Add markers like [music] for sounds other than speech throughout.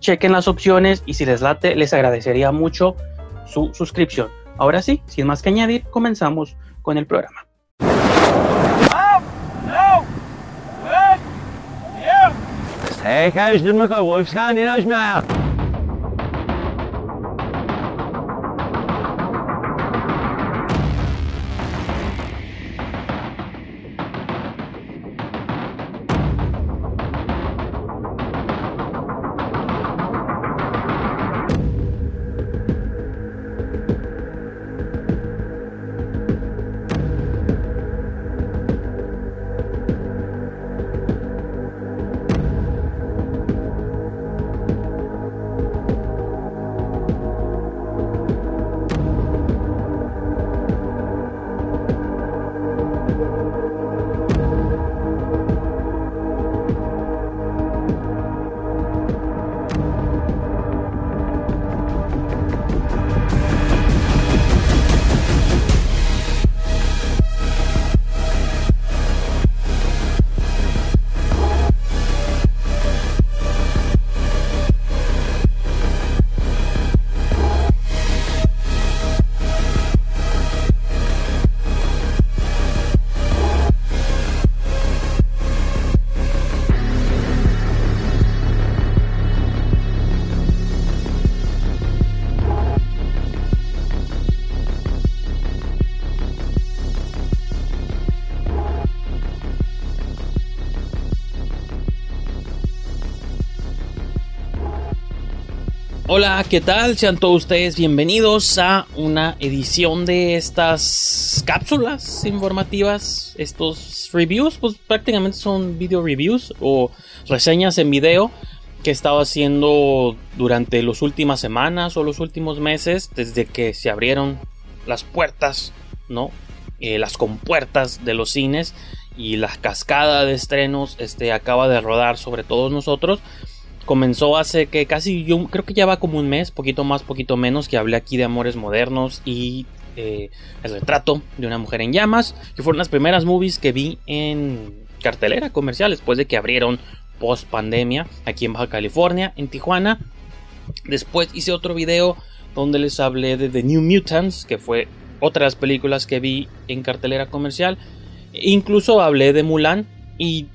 chequen las opciones y si les late, les agradecería mucho su suscripción. Ahora sí, sin más que añadir, comenzamos con el programa. Hola, ¿qué tal? Sean todos ustedes bienvenidos a una edición de estas cápsulas informativas, estos reviews, pues prácticamente son video reviews o reseñas en video que he estado haciendo durante las últimas semanas o los últimos meses desde que se abrieron las puertas, ¿no? Eh, las compuertas de los cines y la cascada de estrenos este, acaba de rodar sobre todos nosotros comenzó hace que casi yo creo que ya va como un mes, poquito más, poquito menos, que hablé aquí de Amores Modernos y eh, El retrato de una mujer en llamas, que fueron las primeras movies que vi en cartelera comercial después de que abrieron post pandemia aquí en Baja California, en Tijuana. Después hice otro video donde les hablé de The New Mutants, que fue otra de las películas que vi en cartelera comercial. incluso hablé de Mulan y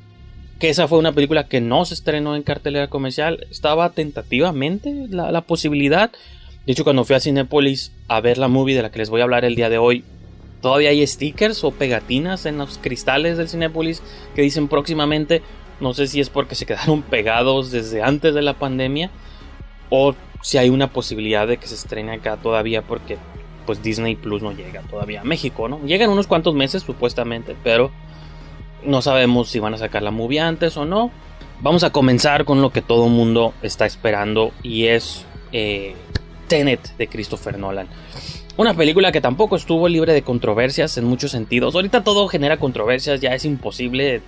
que esa fue una película que no se estrenó en cartelera comercial. Estaba tentativamente la, posibilidad. De hecho, cuando fui a Cinepolis a ver la movie de la que les voy a hablar el día de hoy, todavía hay stickers o pegatinas en los cristales del Cinepolis que dicen próximamente. No sé si es porque se quedaron [laughs] pegados desde antes de la pandemia o si hay una posibilidad de que se estrene acá todavía porque pues Disney Plus no llega todavía a México, ¿no? Llegan unos cuantos meses supuestamente, pero no sabemos si van a sacar la movie antes o no. Vamos a comenzar con lo que todo mundo está esperando y es eh, Tenet de Christopher Nolan. Una película que tampoco estuvo libre de controversias en muchos sentidos. Ahorita todo genera controversias, ya es imposible.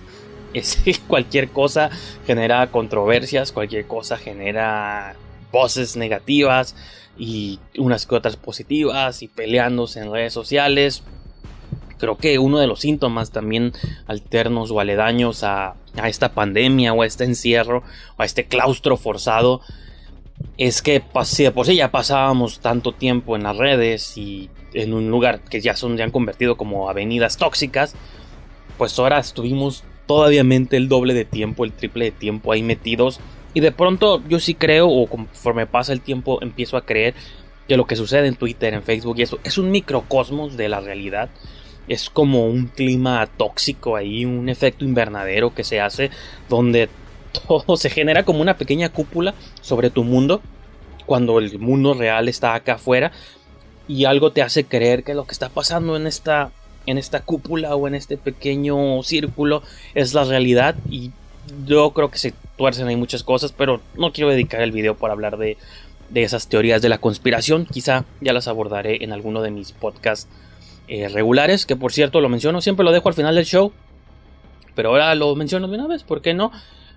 [laughs] Cualquier cosa genera controversias, cualquier cosa genera voces negativas y unas que otras positivas y peleándose en redes sociales. Creo que uno de los síntomas también alternos o aledaños a, a esta pandemia o a este encierro o a este claustro forzado es que si de por sí ya pasábamos tanto tiempo en las redes y en un lugar que ya son ya han convertido como avenidas tóxicas, pues ahora estuvimos todavía el doble de tiempo, el triple de tiempo ahí metidos y de pronto yo sí creo, o conforme pasa el tiempo, empiezo a creer que lo que sucede en Twitter, en Facebook y eso, es un microcosmos de la realidad. Es como un clima tóxico ahí, un efecto invernadero que se hace donde [laughs] todo se genera como una pequeña cúpula sobre tu mundo cuando el mundo real está acá afuera y algo te hace creer que lo que está pasando en esta en esta cúpula o en este pequeño círculo es la realidad y yo creo que se tuercen ahí muchas cosas, pero no quiero dedicar el video para hablar de, esas teorías de la conspiración. Quizá ya las abordaré en alguno de mis podcasts eh, regulares, que por cierto lo menciono, siempre lo dejo al final del show, pero ahora lo menciono de una vez, ¿por qué no?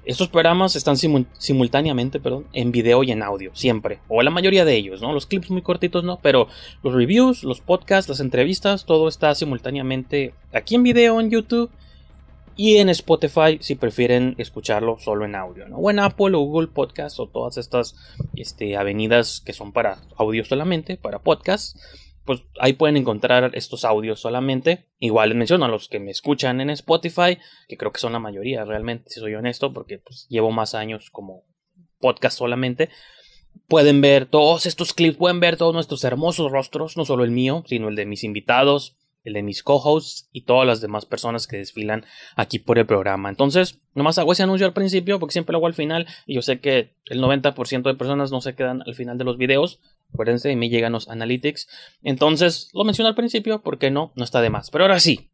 Estos programas están simultáneamente perdón, en video y en audio, siempre, o la mayoría de ellos, ¿no? Los clips muy cortitos no, pero los reviews, los podcasts, las entrevistas, todo está simultáneamente aquí en video en YouTube y en Spotify si prefieren escucharlo solo en audio. O en Apple o Google Podcast o todas estas este, avenidas que son para audio solamente, para podcast, pues ahí pueden encontrar estos audios solamente. Igual les menciono a los que me escuchan en Spotify, que creo que son la mayoría realmente, si soy honesto, porque pues, llevo más años como podcast solamente. Pueden ver todos estos clips, pueden ver todos nuestros hermosos rostros, no solo el mío, sino el de mis invitados, el de mis co-hosts y todas las demás personas que desfilan aquí por el programa. Entonces, nomás hago ese anuncio al principio porque siempre lo hago al final y yo sé que el 90% de personas no se quedan al final de los videos. Acuérdense, me llegan los analytics. Entonces, lo menciono al principio porque no, no está de más. Pero ahora sí,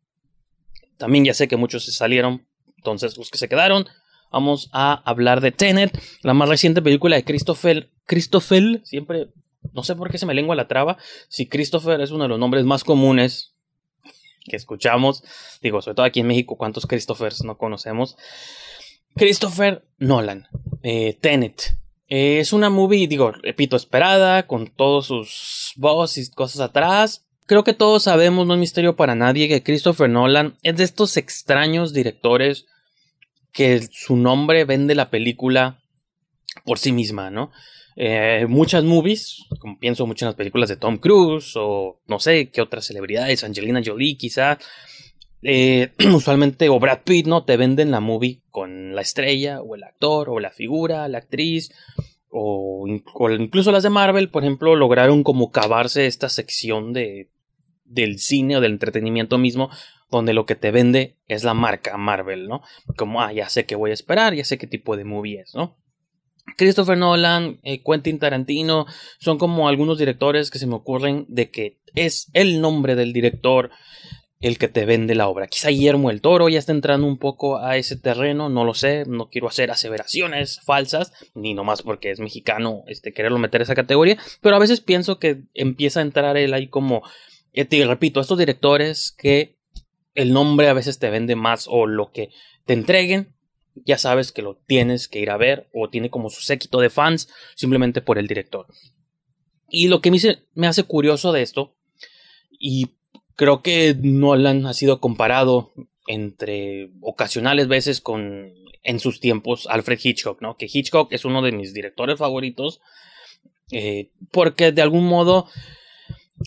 también ya sé que muchos se salieron. Entonces, los que se quedaron, vamos a hablar de Tenet, la más reciente película de Christopher. Christopher, siempre no sé por qué se me lengua la traba. Si Christopher es uno de los nombres más comunes que escuchamos, digo, sobre todo aquí en México, ¿cuántos Christophers no conocemos? Christopher Nolan, eh, Tenet. Eh, es una movie, digo, repito, esperada, con todos sus voz y cosas atrás. Creo que todos sabemos, no es misterio para nadie, que Christopher Nolan es de estos extraños directores que su nombre vende la película por sí misma, ¿no? Eh, muchas movies, como pienso mucho en las películas de Tom Cruise o no sé qué otras celebridades, Angelina Jolie quizá, eh, [clears throat] usualmente o Brad Pitt, ¿no? Te venden la movie con la estrella o el actor o la figura, la actriz o, incluso las de Marvel, por ejemplo, lograron como cavarse esta sección de del cine o del entretenimiento mismo donde lo que te vende es la marca Marvel, ¿no? Como, ah, ya sé qué voy a esperar, ya sé qué tipo de movie es, ¿no? Christopher Nolan, eh, Quentin Tarantino, son como algunos directores que se me ocurren de que es el nombre del director el que te vende la obra. Quizá Guillermo el Toro ya está entrando un poco a ese terreno, no lo sé, no quiero hacer aseveraciones falsas, ni nomás porque es mexicano este, quererlo meter en esa categoría, pero a veces pienso que empieza a entrar él ahí como, eh, te repito, estos directores que el nombre a veces te vende más o lo que te entreguen ya sabes que lo tienes que ir a ver o tiene como su séquito de fans simplemente por el director. Y lo que me, hace curioso de esto, y creo que Nolan ha sido comparado entre ocasionales veces con en sus tiempos Alfred Hitchcock, ¿no? Que Hitchcock es uno de mis directores favoritos eh, porque de algún modo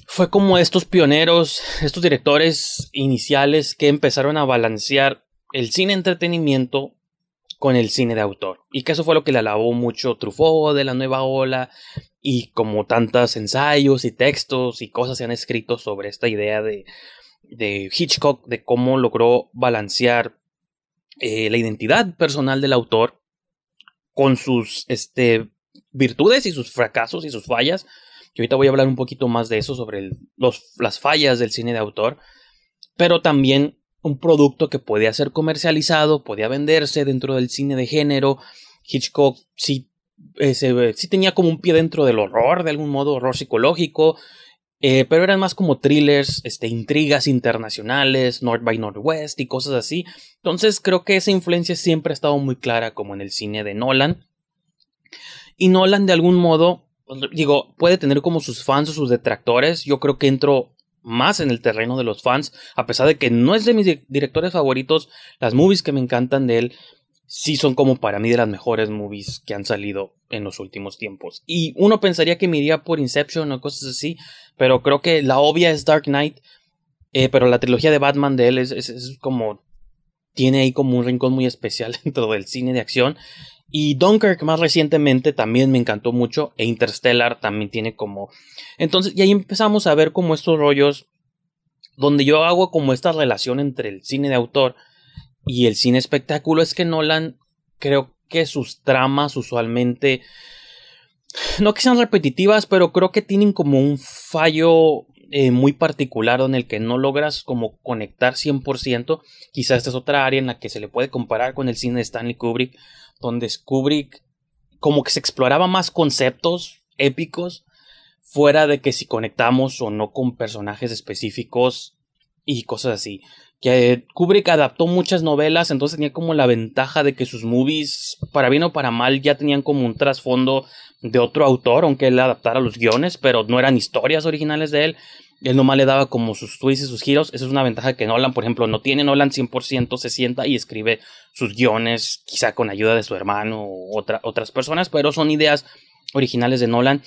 fue como estos pioneros, estos directores iniciales que empezaron a balancear el cine entretenimiento con el cine de autor. Y que eso fue lo que le alabó mucho Truffaut de la nueva ola y como tantos ensayos y textos y cosas se han escrito sobre esta idea de, de Hitchcock, de cómo logró balancear eh, la identidad personal del autor con sus este, virtudes y sus fracasos y sus fallas. Que ahorita voy a hablar un poquito más de eso, sobre los, las fallas del cine de autor. Pero también un producto que podía ser comercializado, podía venderse dentro del cine de género. Hitchcock sí, eh, sí tenía como un pie dentro del horror, de algún modo, horror psicológico. Eh, pero eran más como thrillers, este, intrigas internacionales, North by Northwest y cosas así. Entonces creo que esa influencia siempre ha estado muy clara como en el cine de Nolan. Y Nolan de algún modo, digo, puede tener como sus fans o sus detractores. Yo creo que entro más en el terreno de los fans, a pesar de que no es de mis directores favoritos, las movies que me encantan de él sí son como para mí de las mejores movies que han salido en los últimos tiempos. Y uno pensaría que me iría por Inception o cosas así, pero creo que la obvia es Dark Knight, eh, pero la trilogía de Batman de él es, es como tiene ahí como un rincón muy especial [laughs] dentro del cine de acción y Dunkirk más recientemente también me encantó mucho e Interstellar también tiene como... Entonces, y ahí empezamos a ver como estos rollos donde yo hago como esta relación entre el cine de autor y el cine espectáculo es que Nolan creo que sus tramas usualmente no que sean repetitivas, pero creo que tienen como un fallo eh, muy particular en el que no logras como conectar 100%. Quizás esta es otra área en la que se le puede comparar con el cine de Stanley Kubrick, donde Kubrick como que se exploraba más conceptos épicos fuera de que si conectamos o no con personajes específicos y cosas así. Que Kubrick adaptó muchas novelas, entonces tenía como la ventaja de que sus movies, para bien o para mal, ya tenían como un trasfondo de otro autor, aunque él adaptara los guiones, pero no eran historias originales de él. Él nomás le daba como sus twists y sus giros. Esa es una ventaja que Nolan, por ejemplo, no tiene. Nolan 100% se sienta y escribe sus guiones, quizá con ayuda de su hermano o otras personas, pero son ideas originales de Nolan.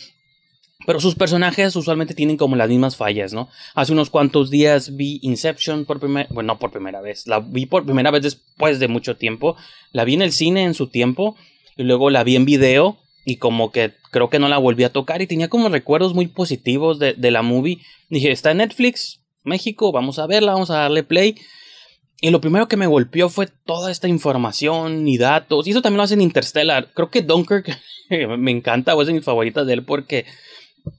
Pero sus personajes usualmente tienen como las mismas fallas, ¿no? Hace unos cuantos días vi Inception por primera bueno, no por primera vez, la vi por primera vez después de mucho tiempo. La vi en el cine en su tiempo y luego la vi en video y como que creo que no la volví a tocar y tenía como recuerdos muy positivos de, de la movie. Dije, está en Netflix, México, vamos a verla, vamos a darle play. Y lo primero que me golpeó fue toda esta información y datos. Y eso también lo hace en Interstellar. Creo que Dunkirk [laughs] me encanta, o es de mis favoritas de él porque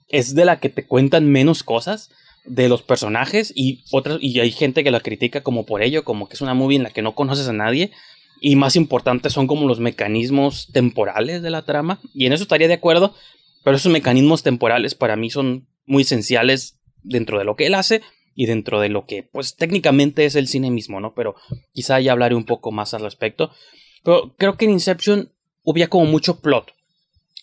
es de la que te cuentan menos cosas de los personajes y otras y hay gente que la critica como por ello, como que es una movie en la que no conoces a nadie y más importante son como los mecanismos temporales de la trama. Y en eso estaría de acuerdo, pero esos mecanismos temporales para mí son muy esenciales dentro de lo que él hace y dentro de lo que pues técnicamente es el cine mismo, ¿no? Pero quizá ya hablaré un poco más al respecto. Pero creo que en Inception hubo como mucho plot.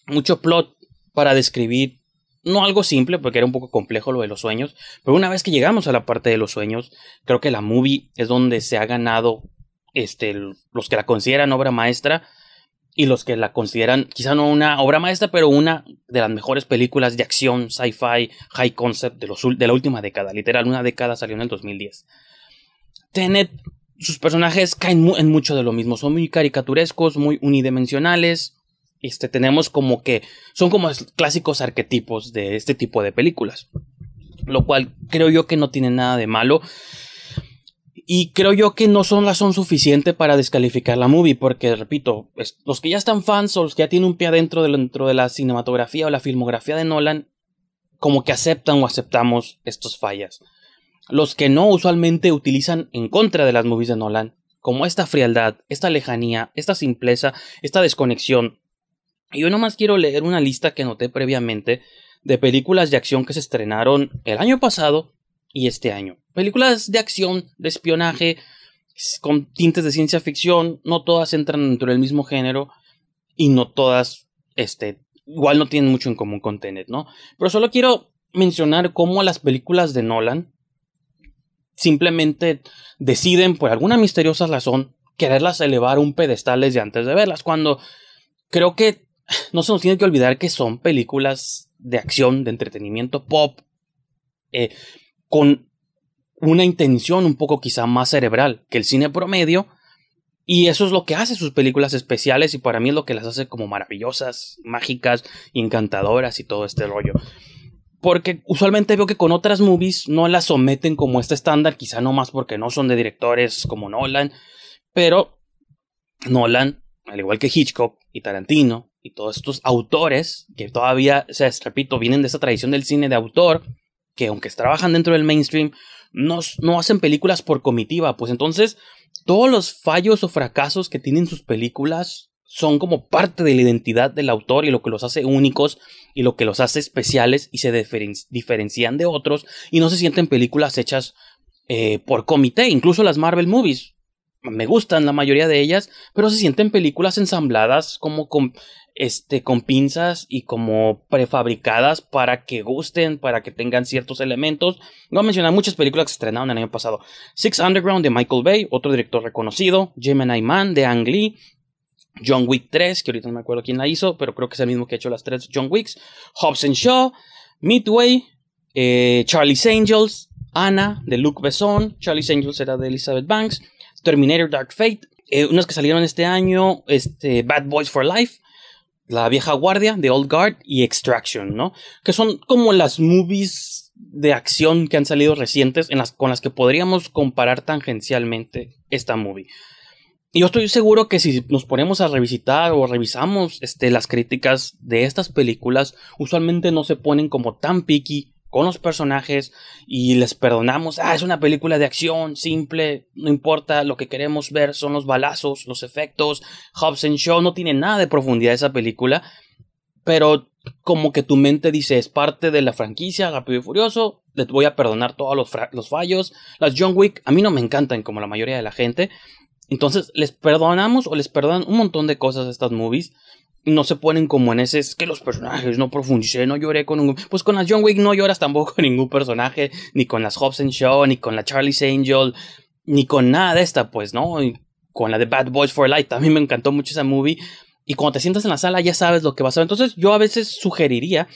Mucho plot para describir no algo simple, porque era un poco complejo lo de los sueños, pero una vez que llegamos a la parte de los sueños, creo que la movie es donde se ha ganado este, los que la consideran obra maestra y los que la consideran quizá no una obra maestra, pero una de las mejores películas de acción, sci-fi, high concept de, los, de la última década. Literal, una década salió en el 2010. Tenet, sus personajes caen en mucho de lo mismo. Son muy caricaturescos, muy unidimensionales. Este, tenemos como que son como clásicos arquetipos de este tipo de películas. Lo cual creo yo que no tiene nada de malo. Y creo yo que no son razón suficiente para descalificar la movie, porque repito, los que ya están fans o los que ya tienen un pie adentro dentro de la cinematografía o la filmografía de Nolan, como que aceptan o aceptamos estas fallas. Los que no usualmente utilizan en contra de las movies de Nolan, como esta frialdad, esta lejanía, esta simpleza, esta desconexión. Y yo nomás quiero leer una lista que anoté previamente de películas de acción que se estrenaron el año pasado y este año. Películas de acción, de espionaje, con tintes de ciencia ficción, no todas entran dentro del mismo género y no todas, este, igual no tienen mucho en común con Tenet, ¿no? Pero solo quiero mencionar cómo las películas de Nolan simplemente deciden, por alguna misteriosa razón, quererlas elevar un pedestal desde antes de verlas, cuando creo que no se nos tiene que olvidar que son películas de acción, de entretenimiento pop, eh, con una intención un poco quizá más cerebral que el cine promedio Y eso es lo que hace sus películas especiales y para mí es lo que las hace como maravillosas, mágicas, encantadoras y todo este rollo. Porque usualmente veo que con otras movies no las someten como este estándar, quizá no más porque no son de directores como Nolan, pero Nolan, al igual que Hitchcock y Tarantino y todos estos autores que todavía, o sea, repito, vienen de esa tradición del cine de autor, que aunque trabajan dentro del mainstream, no, no hacen películas por comitiva, pues entonces todos los fallos o fracasos que tienen sus películas son como parte de la identidad del autor y lo que los hace únicos y lo que los hace especiales y se diferencian de otros y no se sienten películas hechas eh, por comité, incluso las Marvel Movies. Me gustan la mayoría de ellas, pero se sienten películas ensambladas como con, este, con pinzas y como prefabricadas para que gusten, para que tengan ciertos elementos. Voy a mencionar muchas películas que se estrenaron el año pasado. Six Underground de Michael Bay, otro director reconocido. Gemini Man de Ang Lee, John Wick 3, que ahorita no me acuerdo quién la hizo, pero creo que es el mismo que ha hecho las tres John Wicks, Hobbs Shaw, Midway, eh, Charlie's Angels, Anna de Luc Besson, Charlie's Angels era de Elizabeth Banks, Terminator Dark Fate, eh, unas que salieron este año, este, Bad Boys for Life, La Vieja Guardia de Old Guard y Extraction, ¿no? Que son como las movies de acción que han salido recientes con las que podríamos comparar tangencialmente esta movie yo estoy seguro que si nos ponemos a revisitar o revisamos este, las críticas de estas películas, usualmente no se ponen como tan picky con los personajes y les perdonamos, ah, es una película de acción simple, no importa, lo que queremos ver son los balazos, los efectos, Hobbs Show no tiene nada de profundidad esa película, pero como que tu mente dice es parte de la franquicia Rápido y Furioso, les voy a perdonar todos los, los fallos, las John Wick a mí no me encantan como la mayoría de la gente, entonces, les perdonamos o les perdonan un montón de cosas a estas movies. No se ponen como en ese, es que los personajes no profundicé, no lloré con ningún. Pues con las John Wick no lloras tampoco [laughs] con ningún personaje, ni con las Hobbs Show, ni con la Charlie's Angel, ni con nada de esta, pues, ¿no? Y con la de Bad Boys for Life, también me encantó mucho esa movie. Y cuando te sientas en la sala ya sabes lo que vas a ver. Entonces, yo a veces sugeriría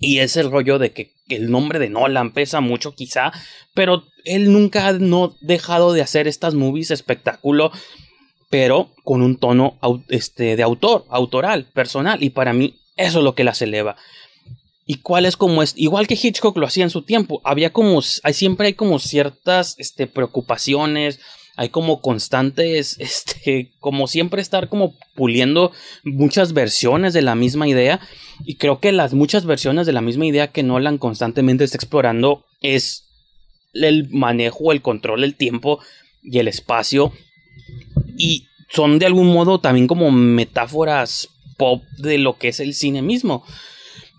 y es el rollo de que el nombre de Nolan pesa mucho quizá, pero él nunca ha no dejado de hacer estas movies espectáculo, pero con un tono este, de autor, autoral, personal, y para mí eso es lo que las eleva. Y cuál es como es, igual que Hitchcock lo hacía en su tiempo, había como, hay, siempre hay como ciertas este, preocupaciones, hay como constantes, [laughs] este, como siempre estar como puliendo muchas versiones de la misma idea. Y creo que las muchas versiones de la misma idea que Nolan constantemente está explorando es el manejo, el control del tiempo y el espacio. Y son de algún modo también como metáforas pop de lo que es el cine mismo.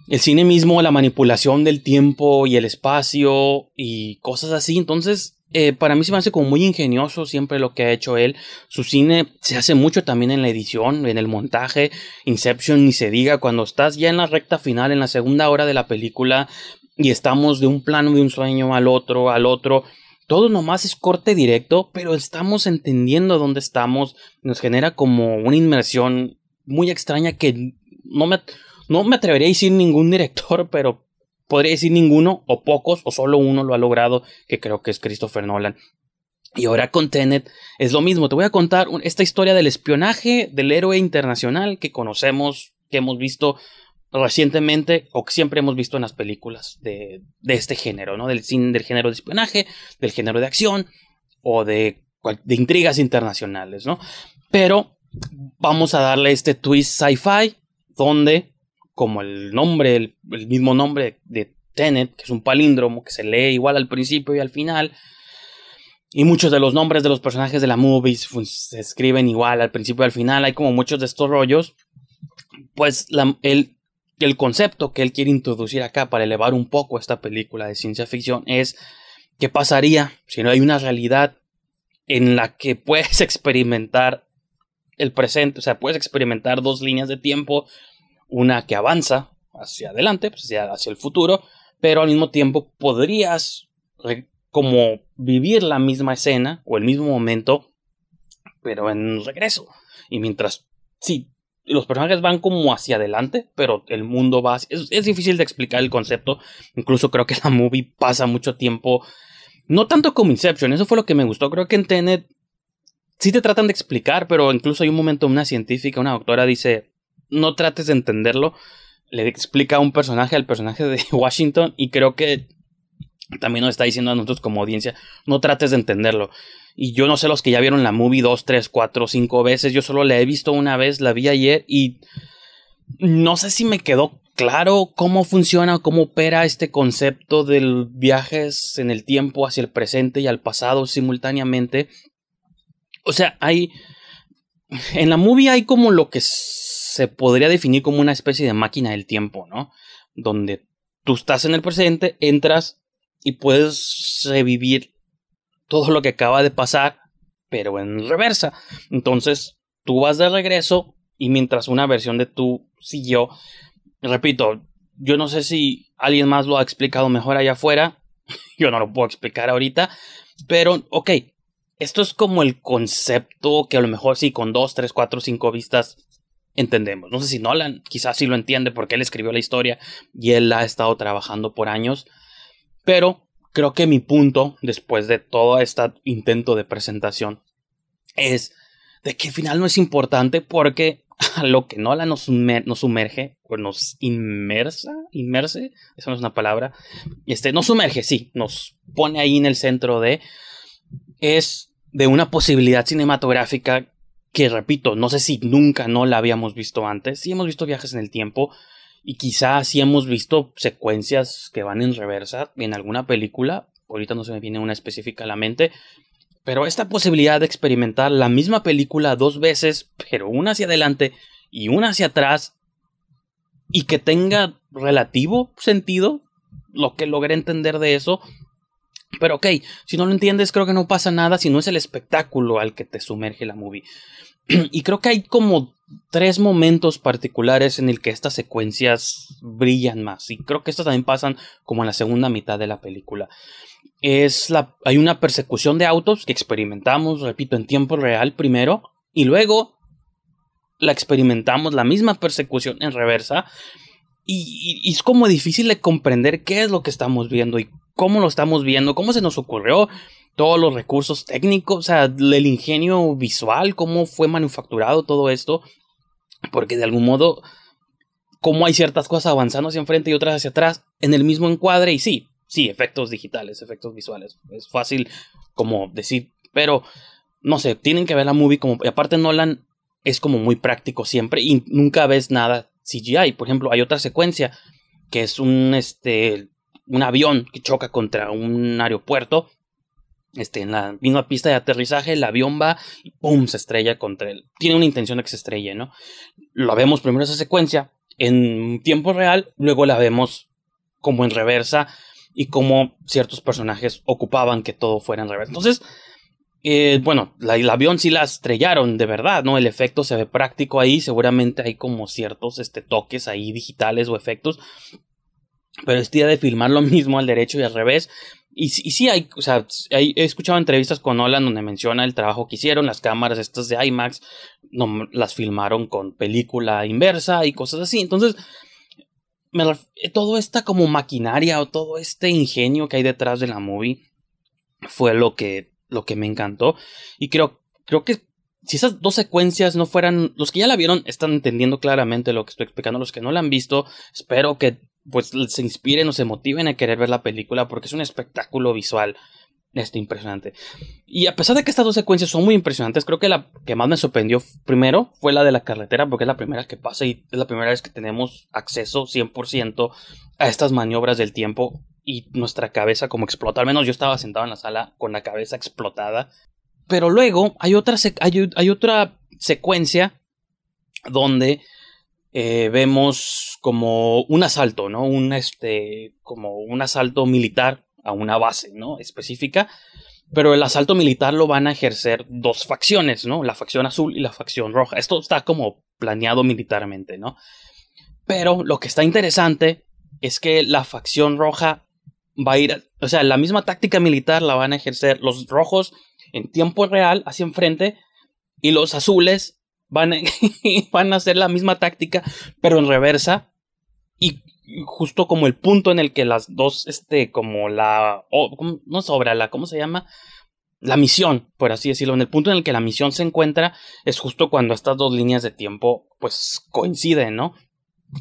El cine mismo, la manipulación del tiempo y el espacio y cosas así. Entonces, eh, para mí se me hace como muy ingenioso siempre lo que ha hecho él. Su cine se hace mucho también en la edición, en el montaje. Inception ni se diga, cuando estás ya en la recta final, en la segunda hora de la película, y estamos de un plano de un sueño al otro, al otro. Todo nomás es corte directo, pero estamos entendiendo dónde estamos. Nos genera como una inmersión muy extraña que no me, no me atrevería a decir ningún director, [laughs] pero podría decir ninguno, o pocos, o solo uno lo ha logrado, que creo que es Christopher Nolan. Y ahora con Tenet es lo mismo. Te voy a contar esta historia del espionaje del héroe internacional que conocemos, que hemos visto recientemente o siempre hemos visto en las películas de, de este género, ¿no? Del del género de espionaje, del género de acción o de, de intrigas internacionales, ¿no? Pero vamos a darle este twist sci-fi donde como el nombre, el, mismo nombre de Tenet, que es un palíndromo que se lee igual al principio y al final. Y muchos de los nombres de los personajes de la movie se escriben igual al principio y al final. Hay como muchos de estos rollos. Pues el, el concepto que él quiere introducir acá para elevar un poco esta película de ciencia ficción es qué pasaría si no hay una realidad en la que [laughs] puedes experimentar el presente, o sea, puedes experimentar dos líneas de tiempo una que avanza hacia adelante, pues hacia, hacia el futuro, pero al mismo tiempo podrías como vivir la misma escena o el mismo momento, pero en regreso. Y mientras, sí, los personajes van como hacia adelante, pero el mundo va... Es, es, difícil de explicar el concepto. Incluso creo que la movie pasa mucho tiempo. No tanto como Inception, eso fue lo que me gustó. Creo que en Tenet sí te tratan de explicar, pero incluso hay un momento una científica, una doctora dice, no trates de entenderlo, le explica a un personaje, al personaje de [laughs] Washington, y creo que también nos está diciendo a nosotros como audiencia, no trates de entenderlo. Y yo no sé los que ya vieron la movie dos, tres, cuatro, cinco veces, yo solo la he visto una vez, la vi ayer y no sé si me quedó claro cómo funciona, cómo opera este concepto de viajes en el tiempo hacia el presente y al pasado simultáneamente. O sea, hay... En la movie hay como lo que se podría definir como una especie de máquina del tiempo, ¿no? Donde tú estás en el presente, entras y puedes revivir todo lo que acaba de pasar, pero en reversa. Entonces, tú vas de regreso y mientras una versión de tú siguió, repito, yo no sé si alguien más lo ha explicado mejor allá afuera, [laughs] yo no lo puedo explicar ahorita, pero ok, esto es como el concepto que a lo mejor sí, con dos, tres, cuatro, cinco vistas entendemos. No sé si Nolan quizás sí lo entiende porque él escribió la historia y él ha estado trabajando por años. Pero creo que mi punto, después de todo este intento de presentación, es de que al final no es importante porque [laughs] lo que Nolan nos, nos sumerge, o nos inmersa, inmerse, esa no es una palabra, este, nos sumerge, sí, nos pone ahí en el centro de, es de una posibilidad cinematográfica que, repito, no sé si nunca no la habíamos visto antes. Sí hemos visto viajes en el tiempo y quizás sí hemos visto secuencias que van en reversa en alguna película. Ahorita no se me viene una específica a la mente. Pero esta posibilidad de experimentar la misma película dos veces, pero una hacia adelante y una hacia atrás, y que tenga relativo sentido, lo que logré entender de eso, pero ok, si no lo entiendes, creo que no pasa nada si no es el espectáculo al que te sumerge la movie. [clears throat] y creo que hay como tres momentos particulares en el que estas secuencias brillan más. Y creo que estas también pasan como en la segunda mitad de la película. Es la, hay una persecución de autos que experimentamos, repito, en tiempo real primero. Y luego la experimentamos, la misma persecución en reversa. Y, y, es como difícil de comprender qué es lo que estamos viendo y cómo lo estamos viendo, cómo se nos ocurrió, todos los recursos técnicos, o sea, el ingenio visual, cómo fue manufacturado todo esto, porque de algún modo, cómo hay ciertas cosas avanzando hacia enfrente y otras hacia atrás en el mismo encuadre, y sí, sí, efectos digitales, efectos visuales, es fácil como decir, pero no sé, tienen que ver la movie como, y aparte Nolan es como muy práctico siempre y nunca ves nada CGI, por ejemplo, hay otra secuencia que es un, este, un avión que choca contra un aeropuerto. Este, en la misma pista de aterrizaje, el avión va y ¡pum! se estrella contra él. Tiene una intención de que se estrelle, ¿no? Lo vemos primero esa secuencia en tiempo real, luego la vemos como en reversa y como ciertos personajes ocupaban que todo fuera en reversa. Entonces, eh, bueno, el avión sí la estrellaron de verdad, ¿no? El efecto se ve práctico ahí, seguramente hay como ciertos este, toques ahí digitales o efectos, pero es día de filmar lo mismo al derecho y al revés. Y, sí hay, o sea, he escuchado entrevistas con Nolan donde menciona el trabajo que hicieron, las cámaras estas de IMAX, las filmaron con película inversa y cosas así. Entonces, me, todo esta como maquinaria o todo este ingenio que hay detrás de la movie fue lo que, lo que me encantó. Y creo, creo que si esas dos secuencias no fueran, los que ya la vieron están entendiendo claramente lo que estoy explicando, los que no la han visto, espero que pues se inspiren o se motiven a querer ver la película porque es un espectáculo visual este impresionante. Y a pesar de que estas dos secuencias son muy impresionantes, creo que la que más me sorprendió primero fue la de la carretera, porque es la primera que pasa y es la primera vez que tenemos acceso 100% a estas maniobras del tiempo y nuestra cabeza como explota. Al menos yo estaba sentado en la sala con la cabeza explotada. Pero luego hay otra, hay, hay otra secuencia donde eh, vemos como un asalto, ¿no? Un, este, como un asalto militar a una base, ¿no? Específica. Pero el asalto militar lo van a ejercer dos facciones, ¿no? La facción azul y la facción roja. Esto está como planeado militarmente, ¿no? Pero lo que está interesante es que la facción roja va a ir, o sea, la misma táctica militar la van a ejercer los rojos en tiempo real hacia enfrente y los azules van a, [laughs] van a hacer la misma táctica, pero en reversa. Y justo como el punto en el que las dos, este, como la, no sobra, la, ¿cómo se llama? la misión, por así decirlo, en el punto en el que la misión se encuentra es justo cuando estas dos líneas de tiempo pues coinciden, ¿no?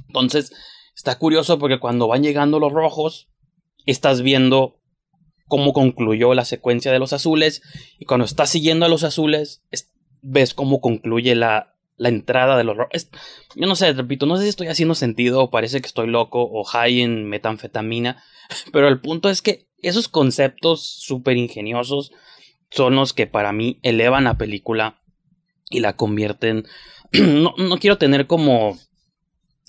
Entonces, está curioso porque cuando van llegando los rojos, estás viendo cómo concluyó la secuencia de los azules y cuando estás siguiendo a los azules, ves cómo concluye la, la entrada de los rojos. Yo no sé, repito, no sé si estoy haciendo sentido o parece que estoy loco o high en metanfetamina, [laughs] pero el punto es que esos conceptos súper ingeniosos son los que para mí elevan la película y la convierten. [clears throat] no, no quiero tener como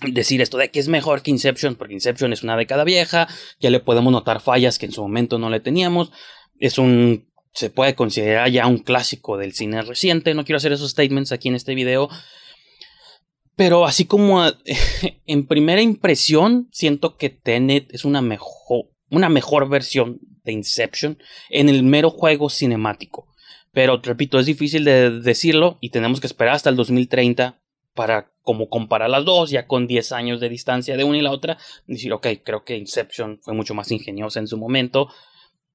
decir esto de que es mejor que Inception, porque Inception es una década vieja, ya le podemos notar fallas que en su momento no le teníamos, es un se puede considerar ya un clásico del cine reciente, no quiero hacer esos statements aquí en este video, pero así como [laughs] en primera impresión siento que Tenet es una mejor una mejor versión de Inception en el mero juego cinemático. Pero repito, es difícil de decirlo y tenemos que esperar hasta el 2030 para como comparar las dos, ya con 10 años de distancia de una y la otra, decir, ok, creo que Inception fue mucho más ingeniosa en su momento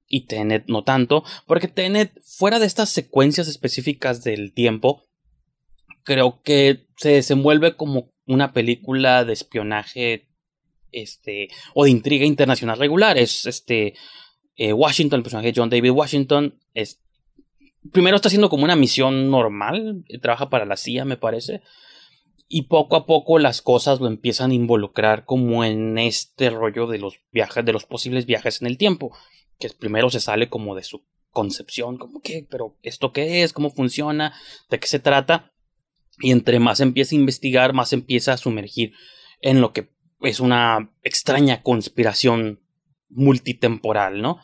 y Tenet no tanto, porque Tenet, fuera de estas secuencias específicas del tiempo, creo que se desenvuelve como una película de espionaje este, o de intriga internacional regular. Es este, eh, Washington, el personaje de John David Washington, es, primero está haciendo como una misión normal, trabaja para la CIA, me parece, y poco a poco las cosas lo empiezan a involucrar como en este rollo de los viajes, de los posibles viajes en el tiempo, que primero se sale como de su concepción, como que, pero esto qué es, cómo funciona, de qué se trata, y entre más empieza a investigar, más empieza a sumergir en lo que es una extraña conspiración multitemporal, ¿no?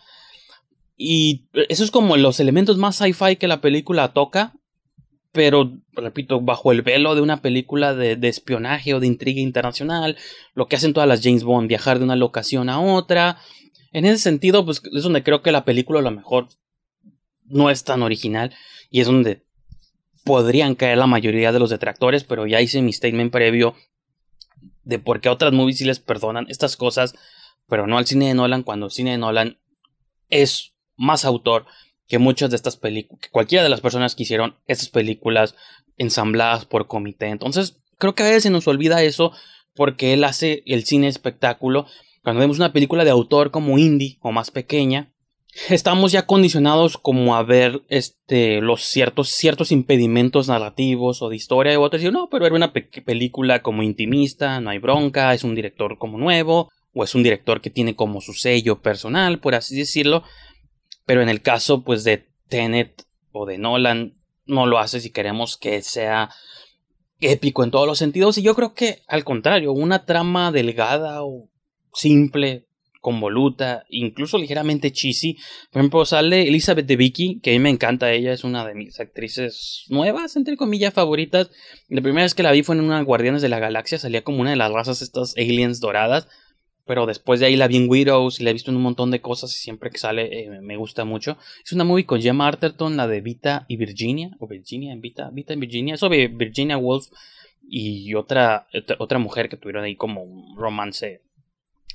Y eso es como los elementos más sci-fi que la película toca, pero, repito, bajo el velo de una película de, espionaje o de intriga internacional, lo que hacen todas las James Bond, viajar de una locación a otra. En ese sentido, pues es donde creo que la película a lo mejor no es tan original y es donde podrían caer la mayoría de los detractores, pero ya hice mi statement previo de por qué otras movies sí les perdonan estas cosas, pero no al cine de Nolan, cuando el cine de Nolan es más autor que muchas de estas películas, cualquiera de las personas que hicieron estas películas ensambladas por comité. Entonces, creo que a veces se nos olvida eso porque él hace el cine espectáculo. Cuando vemos una película de autor como indie o más pequeña, estamos ya condicionados como a ver este los ciertos ciertos impedimentos narrativos o de historia y otros decir no pero era una película como intimista no hay bronca es un director como nuevo o es un director que tiene como su sello personal por así decirlo pero en el caso pues de Tenet o de Nolan no lo hace si queremos que sea épico en todos los sentidos y yo creo que al contrario una trama delgada o simple convoluta, incluso ligeramente cheesy. Por ejemplo, sale Elizabeth de Vicky, que a mí me encanta, ella es una de mis actrices nuevas, entre comillas, favoritas. La primera vez que la vi fue en una Guardianes de la Galaxia, salía como una de las razas estas aliens doradas. Pero después de ahí la vi en Widows y la he visto en un montón de cosas y siempre que sale eh, me gusta mucho. Es una movie con Gemma Arterton, la de Vita y Virginia, o Virginia en Vita, Vita en Virginia, sobre Virginia Woolf y otra, otra mujer que tuvieron ahí como un romance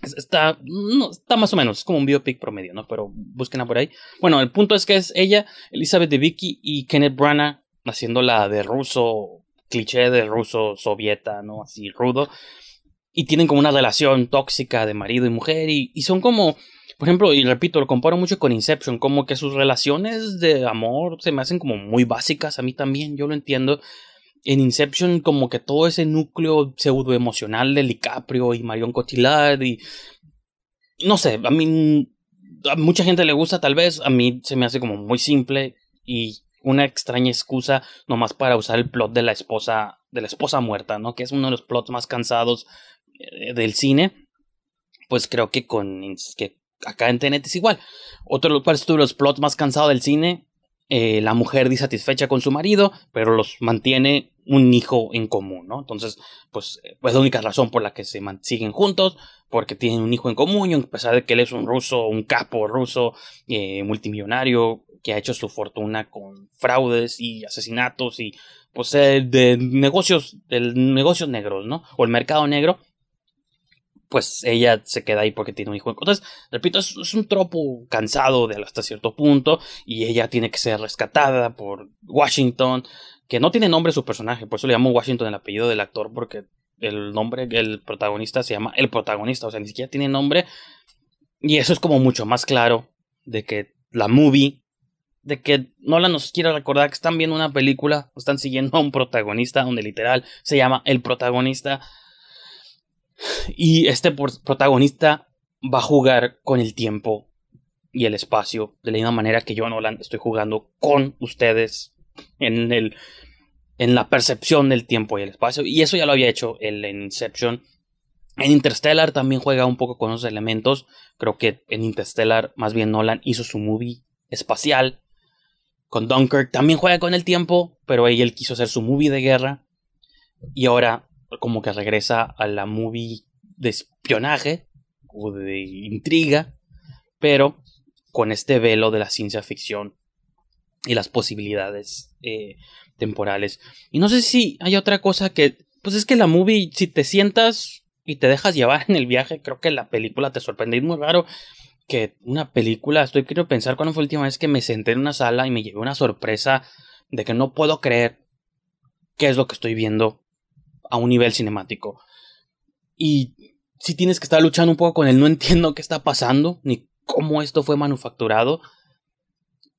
Está, no, está más o menos, es como un biopic promedio, ¿no? Pero búsquenla por ahí. Bueno, el punto es que es ella, Elizabeth de Vicky y Kenneth Branagh haciendo la de ruso, cliché de ruso sovieta, ¿no? Así rudo. Y tienen como una relación tóxica de marido y mujer y, y son como, por ejemplo, y repito, lo comparo mucho con Inception, como que sus relaciones de amor se me hacen como muy básicas a mí también, yo lo entiendo en Inception como que todo ese núcleo pseudo emocional de DiCaprio y Marion Cotillard y no sé, a mí a mucha gente le gusta tal vez, a mí se me hace como muy simple y una extraña excusa nomás para usar el plot de la esposa de la esposa muerta, ¿no? Que es uno de los plots más cansados eh, del cine. Pues creo que con que acá en TNT es igual. Otro de los plots más cansados del cine eh, la mujer disatisfecha con su marido, pero los mantiene un hijo en común, ¿no? Entonces, pues, eh, es la única razón por la que se siguen juntos, porque tienen un hijo en común, y a pesar de que él es un ruso, un capo ruso, eh, multimillonario, que ha hecho su fortuna con fraudes y asesinatos y, pues, de negocios, de negocios negros, ¿no? O el mercado negro, pues ella se queda ahí porque tiene un hijo. Entonces, repito, es, un tropo cansado de hasta cierto punto y ella tiene que ser rescatada por Washington, que no tiene nombre su personaje, por eso le llamo Washington el apellido del actor porque el nombre, el protagonista se llama el protagonista, o sea, ni siquiera tiene nombre. Y eso es como mucho más claro de que la movie, de que Nolan nos quiere recordar que están viendo una película, están siguiendo a un protagonista, donde literal se llama el protagonista. Y este protagonista va a jugar con el tiempo y el espacio de la misma manera que yo, Nolan, estoy jugando con ustedes en el en la percepción del tiempo y el espacio. Y eso ya lo había hecho en Inception. En Interstellar también juega un poco con esos elementos. Creo que en Interstellar, más bien Nolan hizo su movie espacial. Con Dunkirk también juega con el tiempo, pero él quiso hacer su movie de guerra. Y ahora como que regresa a la movie de espionaje o de intriga, pero con este velo de la ciencia ficción y las posibilidades eh, temporales. Y no sé si hay otra cosa que, pues es que la movie, si te sientas y te dejas llevar en el viaje, creo que la película te sorprende. Es muy raro que una película, estoy quiero pensar cuándo fue la última vez que me senté en una sala y me llevé una sorpresa de que no puedo creer qué es lo que estoy viendo a un nivel cinemático. Y si tienes que estar luchando un poco con el no entiendo qué está pasando, ni cómo esto fue manufacturado.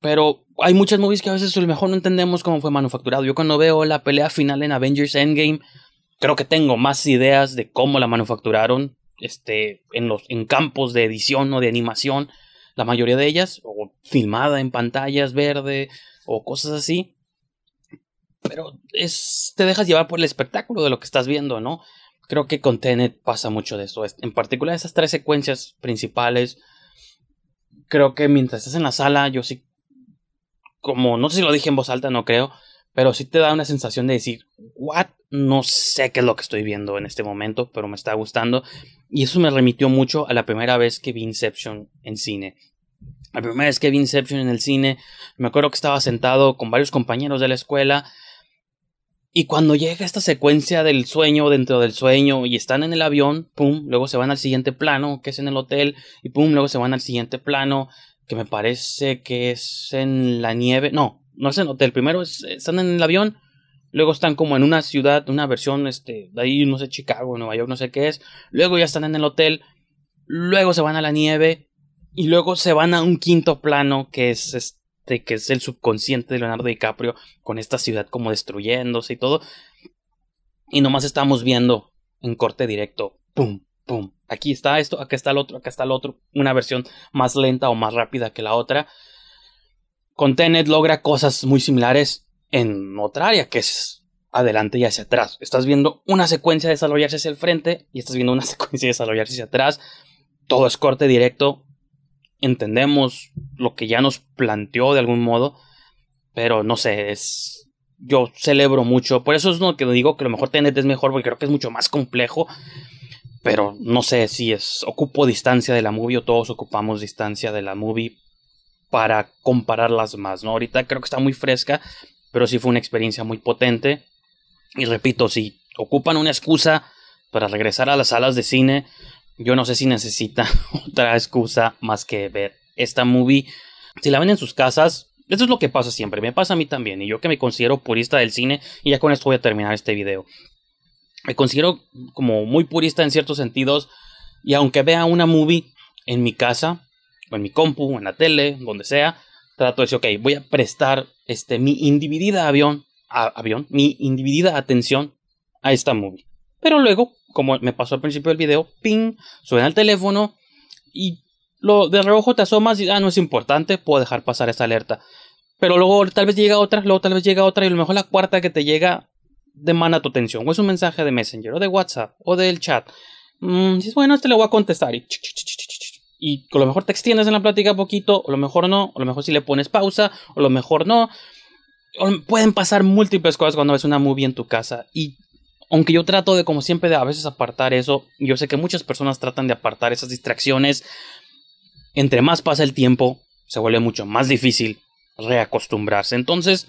Pero hay muchas movies que a veces lo mejor no entendemos cómo fue manufacturado. Yo cuando veo la pelea final en Avengers Endgame, creo que tengo más ideas de cómo la manufacturaron este, en, los, en campos de edición o de animación. La mayoría de ellas, o filmada en pantallas verde, o cosas así. Pero es, te dejas llevar por el espectáculo de lo que estás viendo, ¿no? Creo que con Tenet pasa mucho de esto. En particular esas tres secuencias principales. Creo que mientras estás en la sala, yo sí como, no sé si lo dije en voz alta, no creo, pero sí te da una sensación de decir, what, no sé qué es lo que estoy viendo en este momento, pero me está gustando. Y eso me remitió mucho a la primera vez que vi Inception en cine. La primera vez que vi Inception en el cine, me acuerdo que estaba sentado con varios compañeros de la escuela. Y cuando llega esta secuencia del sueño dentro del sueño y están en el avión, pum, luego se van al siguiente plano, que es en el hotel, y pum, luego se van al siguiente plano, que me parece que es en la nieve. No, no es en el hotel. Primero están en el avión, luego están como en una ciudad, una versión este, de ahí, no sé, Chicago, Nueva York, no sé qué es. Luego ya están en el hotel, luego se van a la nieve y luego se van a un quinto plano que es este, que es el subconsciente de Leonardo DiCaprio con esta ciudad como destruyéndose y todo. Y nomás estamos viendo en corte directo, pum, pum, aquí está esto, acá está el otro, acá está el otro, una versión más lenta o más rápida que la otra. Con Tenet logra cosas muy similares en otra área, que es adelante y hacia atrás. Estás viendo una secuencia desarrollarse hacia el frente y estás viendo una [laughs] secuencia desarrollarse hacia atrás. Todo es corte directo. Entendemos lo que ya nos planteó de algún modo, pero no sé, es yo celebro mucho. Por eso es lo que digo que lo mejor Tenet es mejor, porque creo que es mucho más complejo pero no sé si es ocupo distancia de la movie o todos ocupamos distancia de la movie para compararlas más, ¿no? Ahorita creo que está muy fresca, pero sí fue una experiencia muy potente. Y repito, si ocupan una excusa para regresar a las salas de cine, yo no sé si necesitan [laughs] otra excusa más que ver esta movie. Si la ven en sus casas, eso es lo que pasa siempre, me pasa a mí también, y yo que me considero purista del cine, y ya con esto voy a terminar este video me considero como muy purista en ciertos sentidos y aunque vea una movie en mi casa o en mi compu, en la tele, donde sea, trato de decir, ok, voy a prestar este, mi individida avión, avión, mi individida atención a esta movie. Pero luego, como me pasó al principio del video, ping, suena el teléfono y lo de reojo te asomas y ah, no es importante, puedo dejar pasar esa alerta. Pero luego tal vez llega otra, luego tal vez llega otra y a lo mejor la cuarta que te llega demanda tu atención, o es un mensaje de Messenger, o de WhatsApp, o del chat. Mm, dices, bueno, este le voy a contestar y, y a lo mejor te extiendes en la plática poquito, o a lo mejor no, o a lo mejor si le pones pausa, o a lo mejor no. pueden pasar múltiples cosas cuando ves una movie en tu casa y aunque yo trato de como siempre de a veces apartar eso, yo sé que muchas personas tratan de apartar esas distracciones. Entre más pasa el tiempo, se vuelve mucho más difícil reacostumbrarse. Entonces,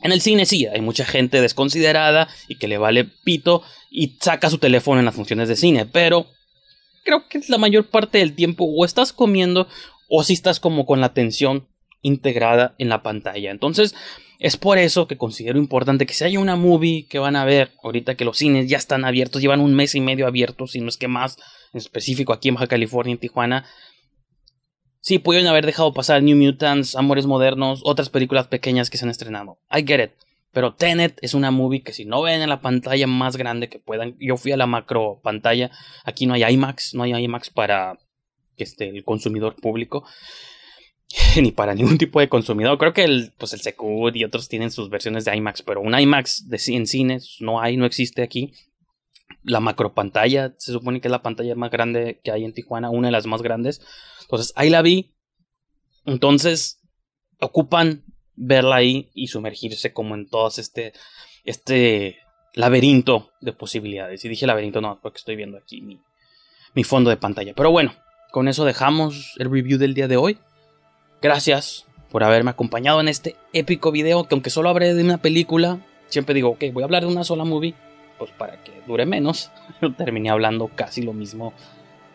en el cine sí, hay mucha gente desconsiderada y que le vale pito y saca su teléfono en las funciones de cine, pero creo que la mayor parte del tiempo o estás comiendo o si estás como con la atención integrada en la pantalla. Entonces, es por eso que considero importante que si hay una movie que van a ver, ahorita que los cines ya están abiertos, llevan un mes y medio abiertos, si no es que más, en específico aquí en Baja California, en Tijuana. Sí, pueden haber dejado pasar New Mutants, Amores Modernos, otras películas pequeñas que se han estrenado. I get it. Pero Tenet es una movie que si no ven en la pantalla más grande que puedan, yo fui a la macro pantalla, aquí no hay IMAX, no hay IMAX para este, el consumidor público. [laughs] ni para ningún tipo de consumidor. Creo que el, pues el Secud y otros tienen sus versiones de IMAX, pero un IMAX de, en cines no hay, no existe aquí. La macro pantalla se supone que es la pantalla más grande que hay en Tijuana, una de las más grandes. Entonces ahí la vi. Entonces ocupan verla ahí y sumergirse como en todo este, este laberinto de posibilidades. Y dije laberinto, no, porque estoy viendo aquí mi, mi fondo de pantalla. Pero bueno, con eso dejamos el review del día de hoy. Gracias por haberme acompañado en este épico video que aunque solo hablé de una película, siempre digo, ok, voy a hablar de una sola movie, pues para que dure menos. [laughs] Terminé hablando casi lo mismo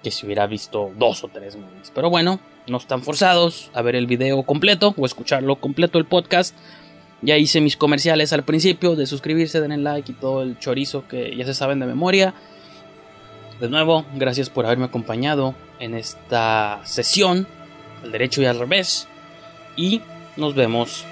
que si hubiera visto dos o tres movies. Pero bueno, no están forzados a ver el video completo o escucharlo completo el podcast. Ya hice mis comerciales al principio de suscribirse, denle like y todo el chorizo que ya se saben de memoria. De nuevo, gracias por haberme acompañado en esta sesión al derecho y al revés. Y nos vemos